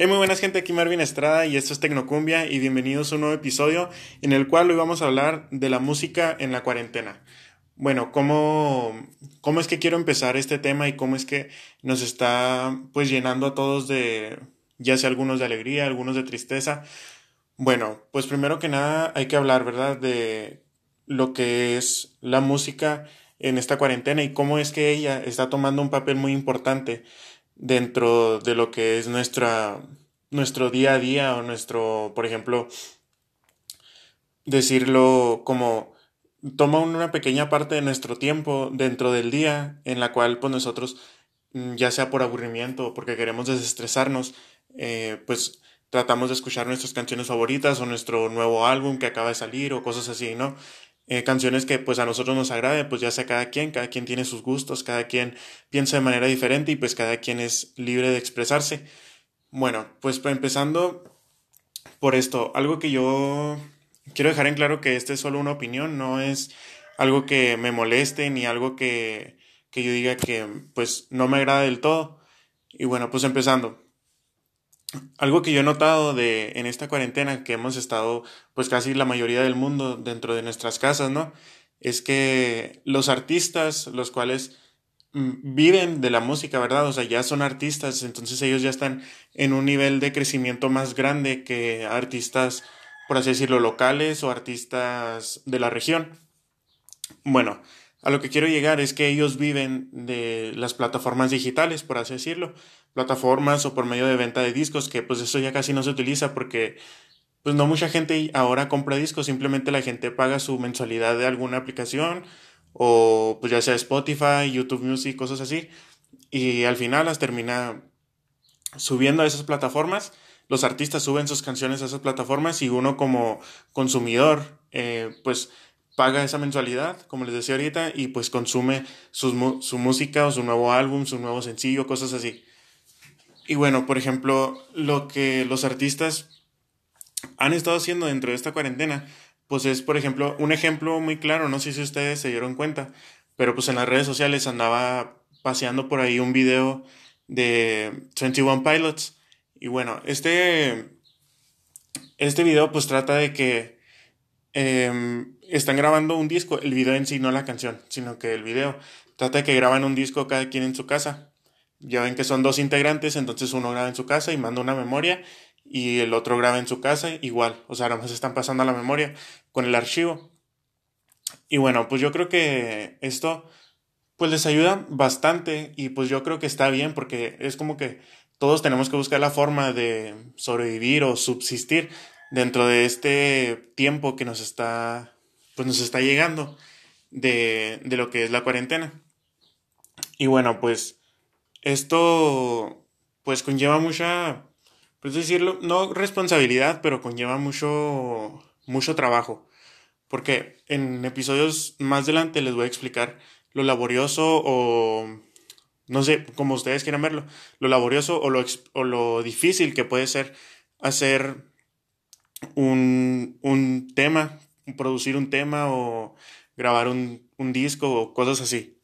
Hey, muy buenas gente, aquí Marvin Estrada y esto es Tecnocumbia y bienvenidos a un nuevo episodio en el cual hoy vamos a hablar de la música en la cuarentena. Bueno, ¿cómo, cómo es que quiero empezar este tema y cómo es que nos está pues llenando a todos de, ya sea algunos de alegría, algunos de tristeza? Bueno, pues primero que nada hay que hablar, ¿verdad? De lo que es la música en esta cuarentena y cómo es que ella está tomando un papel muy importante dentro de lo que es nuestra, nuestro día a día o nuestro, por ejemplo, decirlo como toma una pequeña parte de nuestro tiempo dentro del día en la cual pues nosotros mm, ya sea por aburrimiento o porque queremos desestresarnos eh, pues tratamos de escuchar nuestras canciones favoritas o nuestro nuevo álbum que acaba de salir o cosas así, ¿no? Eh, canciones que pues a nosotros nos agrade, pues ya sea cada quien, cada quien tiene sus gustos, cada quien piensa de manera diferente y pues cada quien es libre de expresarse. Bueno, pues empezando por esto, algo que yo quiero dejar en claro que este es solo una opinión, no es algo que me moleste ni algo que, que yo diga que pues no me agrada del todo. Y bueno, pues empezando algo que yo he notado de en esta cuarentena que hemos estado pues casi la mayoría del mundo dentro de nuestras casas, ¿no? Es que los artistas, los cuales mm, viven de la música, ¿verdad? O sea, ya son artistas, entonces ellos ya están en un nivel de crecimiento más grande que artistas, por así decirlo, locales o artistas de la región. Bueno, a lo que quiero llegar es que ellos viven de las plataformas digitales, por así decirlo, plataformas o por medio de venta de discos, que pues eso ya casi no se utiliza porque pues no mucha gente ahora compra discos, simplemente la gente paga su mensualidad de alguna aplicación o pues ya sea Spotify, YouTube Music, cosas así, y al final las termina subiendo a esas plataformas. Los artistas suben sus canciones a esas plataformas y uno como consumidor, eh, pues paga esa mensualidad, como les decía ahorita, y pues consume su, música o su nuevo álbum, su nuevo sencillo, cosas así. Y bueno, por ejemplo, lo que los artistas han estado haciendo dentro de esta cuarentena, pues es, por ejemplo, un ejemplo muy claro, no sé si ustedes se dieron cuenta, pero pues en las redes sociales andaba paseando por ahí un video de 21 Pilots. Y bueno, este, este video pues trata de que em, están grabando un disco, el video en sí, no la canción, sino que el video trata de que graban un disco cada quien en su casa. Ya ven que son dos integrantes, entonces uno graba en su casa y manda una memoria y el otro graba en su casa igual. O sea, más están pasando a la memoria con el archivo. Y bueno, pues yo creo que esto pues les ayuda bastante y pues yo creo que está bien porque es como que todos tenemos que buscar la forma de sobrevivir o subsistir dentro de este tiempo que nos está pues nos está llegando de, de lo que es la cuarentena. Y bueno, pues esto pues conlleva mucha, pues decirlo, no responsabilidad, pero conlleva mucho, mucho trabajo. Porque en episodios más adelante les voy a explicar lo laborioso o, no sé, como ustedes quieran verlo, lo laborioso o lo, o lo difícil que puede ser hacer un, un tema producir un tema o grabar un, disco o cosas así.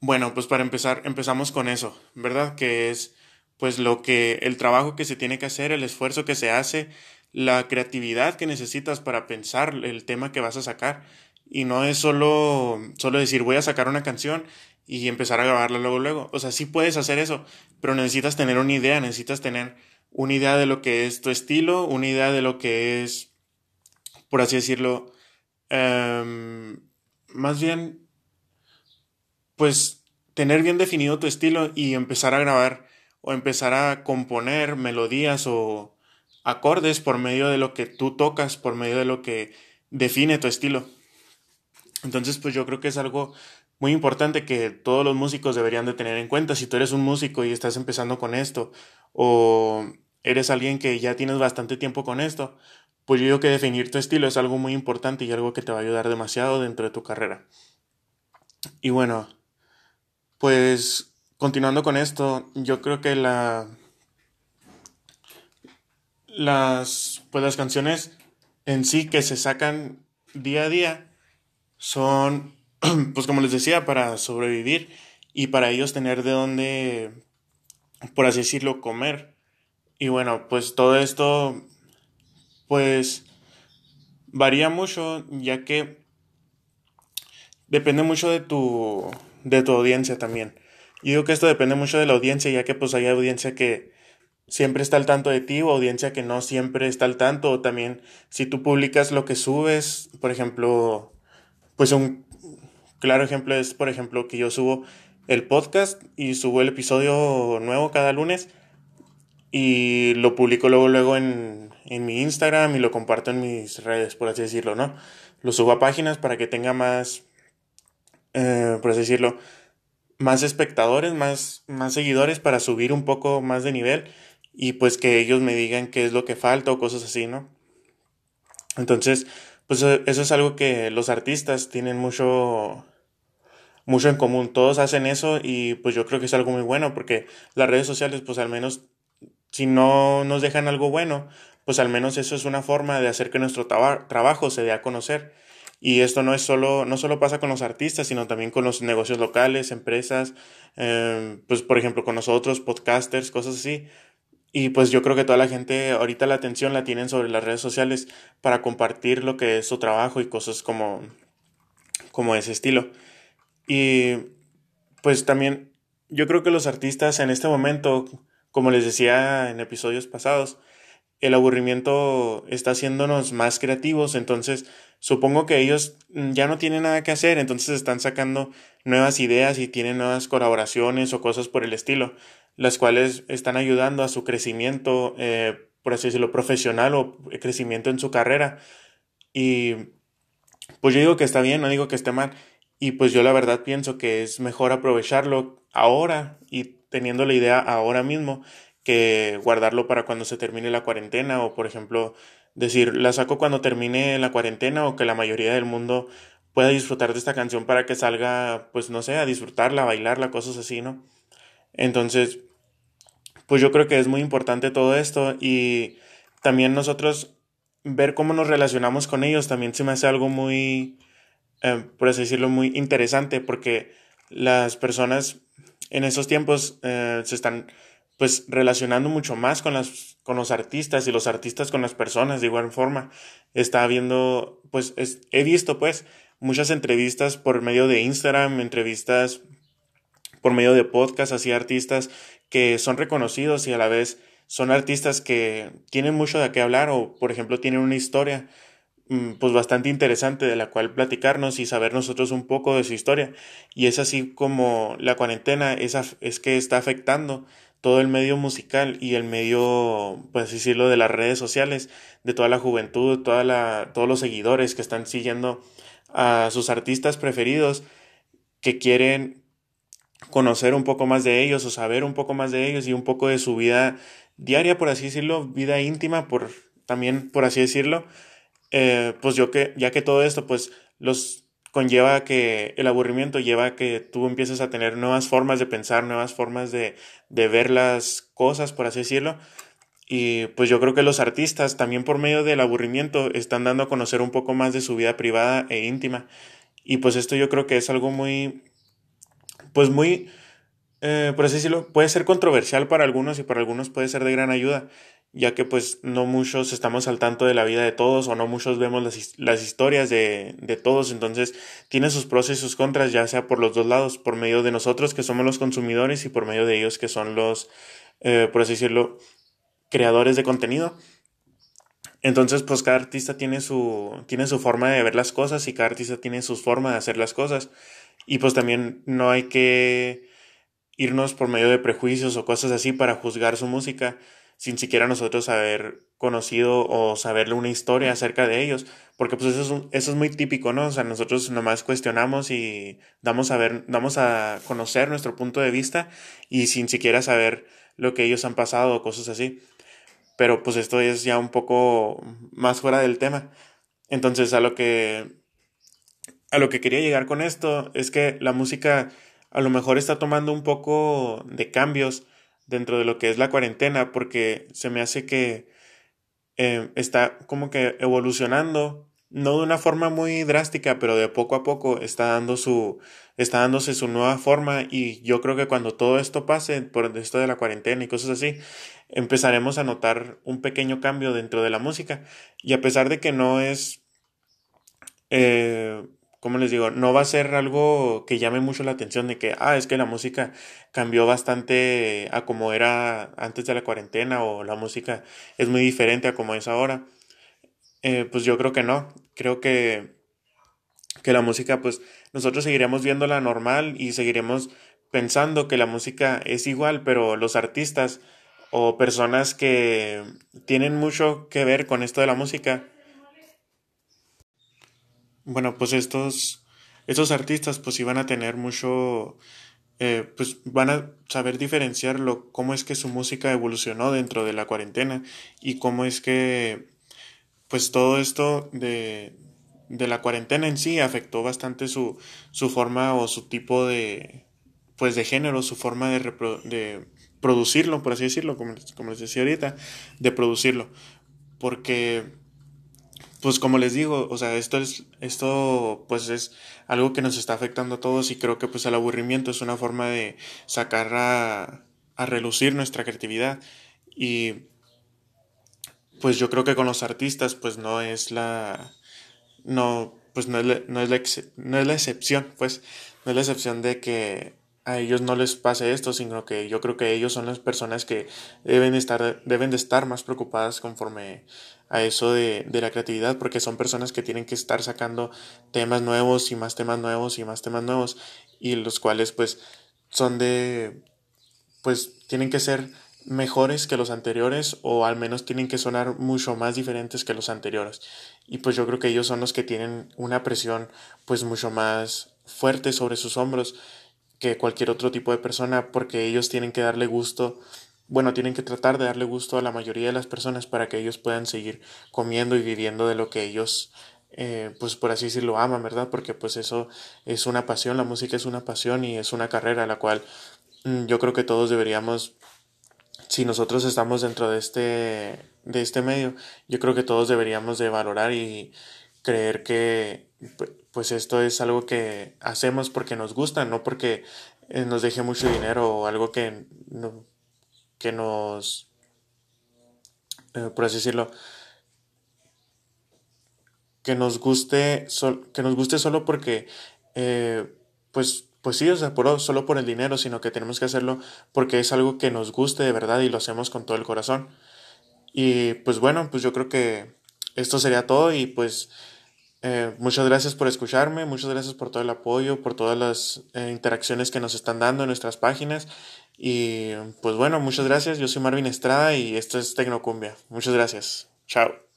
Bueno, pues para empezar, empezamos con eso, ¿verdad? Que es pues lo que el trabajo que se tiene que hacer, el esfuerzo que se hace, la creatividad que necesitas para pensar el tema que vas a sacar. Y no es solo, solo decir voy a sacar una canción y empezar a grabarla luego, luego. O sea, sí puedes hacer eso, pero necesitas tener una idea, necesitas tener una idea de lo que es tu estilo, una idea de lo que es por así decirlo, em, más bien, pues tener bien definido tu estilo y empezar a grabar o empezar a componer melodías o acordes por medio de lo que tú tocas, por medio de lo que define tu estilo. Entonces, pues yo creo que es algo muy importante que todos los músicos deberían de tener en cuenta. Si tú eres un músico y estás empezando con esto, o eres alguien que ya tienes bastante tiempo con esto, pues yo digo que definir tu estilo es algo muy importante y algo que te va a ayudar demasiado dentro de tu carrera. Y bueno, pues continuando con esto, yo creo que la las pues las canciones en sí que se sacan día a día son pues como les decía para sobrevivir y para ellos tener de dónde por así decirlo comer Y bueno, pues todo esto, pues varía mucho, ya que depende mucho de tu, de tu audiencia también. Y digo que esto depende mucho de la audiencia, ya que pues hay audiencia que siempre está al tanto de ti o audiencia que no siempre está al tanto. O también si tú publicas lo que subes, por ejemplo, pues un claro ejemplo es, por ejemplo, que yo subo el podcast y subo el episodio nuevo cada lunes y lo publico luego, luego en, en mi Instagram y lo comparto en mis redes, por así decirlo, ¿no? Lo subo a páginas para que tenga más, eh, por así decirlo, más espectadores, más, más seguidores para subir un poco más de nivel y pues que ellos me digan qué es lo que falta o cosas así, ¿no? Entonces, pues eh, eso es algo que los artistas tienen mucho, mucho en común. Todos hacen eso y pues yo creo que es algo muy bueno porque las redes sociales pues al menos si no nos dejan algo bueno, pues al menos eso es una forma de hacer que nuestro trabajo se dé a conocer. Y esto no es solo, no solo pasa con los artistas, sino también con los negocios locales, empresas, em, pues por ejemplo con nosotros, podcasters, cosas así. Y pues yo creo que toda la gente ahorita la atención la tienen sobre las redes sociales para compartir lo que es su trabajo y cosas como, como ese estilo. Y pues también yo creo que los artistas en este momento, como les decía en episodios pasados, el aburrimiento está haciéndonos más creativos, entonces supongo que ellos ya no tienen nada que hacer, entonces están sacando nuevas ideas y tienen nuevas colaboraciones o cosas por el estilo, las cuales están ayudando a su crecimiento, eh, por así decirlo, profesional o crecimiento en su carrera. Y pues yo digo que está bien, no digo que esté mal. Y pues yo la verdad pienso que es mejor aprovecharlo ahora y teniendo la idea ahora mismo que guardarlo para cuando se termine la cuarentena o por ejemplo decir la saco cuando termine la cuarentena o que la mayoría del mundo pueda disfrutar de esta canción para que salga pues no sé a disfrutarla, a bailarla, cosas así, ¿no? Entonces pues yo creo que es muy importante todo esto y también nosotros ver cómo nos relacionamos con ellos también se me hace algo muy, eh, por así decirlo, muy interesante porque las personas en esos tiempos eh, se están pues relacionando mucho más con las con los artistas y los artistas con las personas de igual forma. Está viendo pues he visto pues muchas entrevistas por medio de Instagram entrevistas por medio de podcast así artistas que son reconocidos y a la vez son artistas que tienen mucho de qué hablar o por ejemplo tienen una historia pues bastante interesante de la cual platicarnos y saber nosotros un poco de su historia. Y es así como la cuarentena es, es que está afectando todo el medio musical y el medio, pues decirlo, de las redes sociales, de toda la juventud, toda la, todos los seguidores que están siguiendo a sus artistas preferidos, que quieren conocer un poco más de ellos o saber un poco más de ellos y un poco de su vida diaria, por así decirlo, vida íntima, por también, por así decirlo, eh, pues yo que, ya que todo esto, pues los conlleva que el aburrimiento lleva a que tú empieces a tener nuevas formas de pensar, nuevas formas de, de ver las cosas, por así decirlo. Y pues yo creo que los artistas también por medio del aburrimiento están dando a conocer un poco más de su vida privada e íntima. Y pues esto yo creo que es algo muy, pues muy, eh, por así decirlo, puede ser controversial para algunos y para algunos puede ser de gran ayuda ya que pues no muchos estamos al tanto de la vida de todos o no muchos vemos las, historias de, de, todos, entonces tiene sus pros y sus contras, ya sea por los dos lados, por medio de nosotros que somos los consumidores y por medio de ellos que son los, eh, por así decirlo, creadores de contenido. Entonces, pues cada artista tiene su, tiene su forma de ver las cosas y cada artista tiene su forma de hacer las cosas. Y pues también no hay que irnos por medio de prejuicios o cosas así para juzgar su música sin siquiera nosotros haber conocido o saberle una historia acerca de ellos, porque pues eso es, eso es muy típico, ¿no? O sea, nosotros nomás cuestionamos y damos a ver, damos a conocer nuestro punto de vista y sin siquiera saber lo que ellos han pasado o cosas así. Pero pues esto es ya un poco más fuera del tema. Entonces, a lo que a lo que quería llegar con esto es que la música a lo mejor está tomando un poco de cambios dentro de lo que es la cuarentena, porque se me hace que eh, está como que evolucionando no de una forma muy drástica, pero de poco a poco está dando su, está dándose su nueva forma y yo creo que cuando todo esto pase, por esto de la cuarentena y cosas así, empezaremos a notar un pequeño cambio dentro de la música. Y a pesar de que no es, eh, como les digo, no va a ser algo que llame mucho la atención de que, ah, es que la música cambió bastante a como era antes de la cuarentena o la música es muy diferente a como es ahora eh, pues yo creo que no. Creo que, que la música, pues nosotros seguiremos viéndola normal y seguiremos pensando que la música es igual, pero los artistas o personas que tienen mucho que ver con esto de la música, bueno, pues estos, estos artistas pues iban a tener mucho, eh, pues van a saber diferenciarlo, cómo es que su música evolucionó dentro de la cuarentena y cómo es que pues todo esto de, de la cuarentena en sí afectó bastante su, su forma o su tipo de, pues de género, su forma de, de producirlo, por así decirlo, como, como, les decía ahorita, de producirlo. Porque, pues como les digo, o sea, esto es, esto pues es algo que nos está afectando a todos y creo que pues el aburrimiento es una forma de sacar a, a relucir nuestra creatividad. Y pues yo creo que con los artistas pues no es la no pues no es la, no es la, no es la excepción pues no es la excepción de que a ellos no les pase esto sino que yo creo que ellos son las personas que deben estar deben de estar más preocupadas conforme a eso de, de la creatividad porque son personas que tienen que estar sacando temas nuevos y más temas nuevos y más temas nuevos y los cuales pues son de pues tienen que ser mejores que los anteriores o al menos tienen que sonar mucho más diferentes que los anteriores. Y pues yo creo que ellos son los que tienen una presión pues mucho más fuerte sobre sus hombros que cualquier otro tipo de persona porque ellos tienen que darle gusto, bueno, tienen que tratar de darle gusto a la mayoría de las personas para que ellos puedan seguir comiendo y viviendo de lo que ellos eh, pues por así decirlo aman, ¿verdad? Porque pues eso es una pasión, la música es una pasión y es una carrera la cual mm, yo creo que todos deberíamos si nosotros estamos dentro de este, de este medio, yo creo que todos deberíamos de valorar y creer que pues esto es algo que hacemos porque nos gusta, no porque eh, nos deje mucho dinero o algo que, que nos, eh, por así decirlo, que nos guste, que nos guste solo porque, eh, pues pues sí, o sea, por, solo por el dinero, sino que tenemos que hacerlo porque es algo que nos guste de verdad y lo hacemos con todo el corazón. Y pues bueno, pues yo creo que esto sería todo y pues eh, muchas gracias por escucharme, muchas gracias por todo el apoyo, por todas las eh, interacciones que nos están dando en nuestras páginas. Y pues bueno, muchas gracias. Yo soy Marvin Estrada y esto es Tecnocumbia. Muchas gracias. Chao.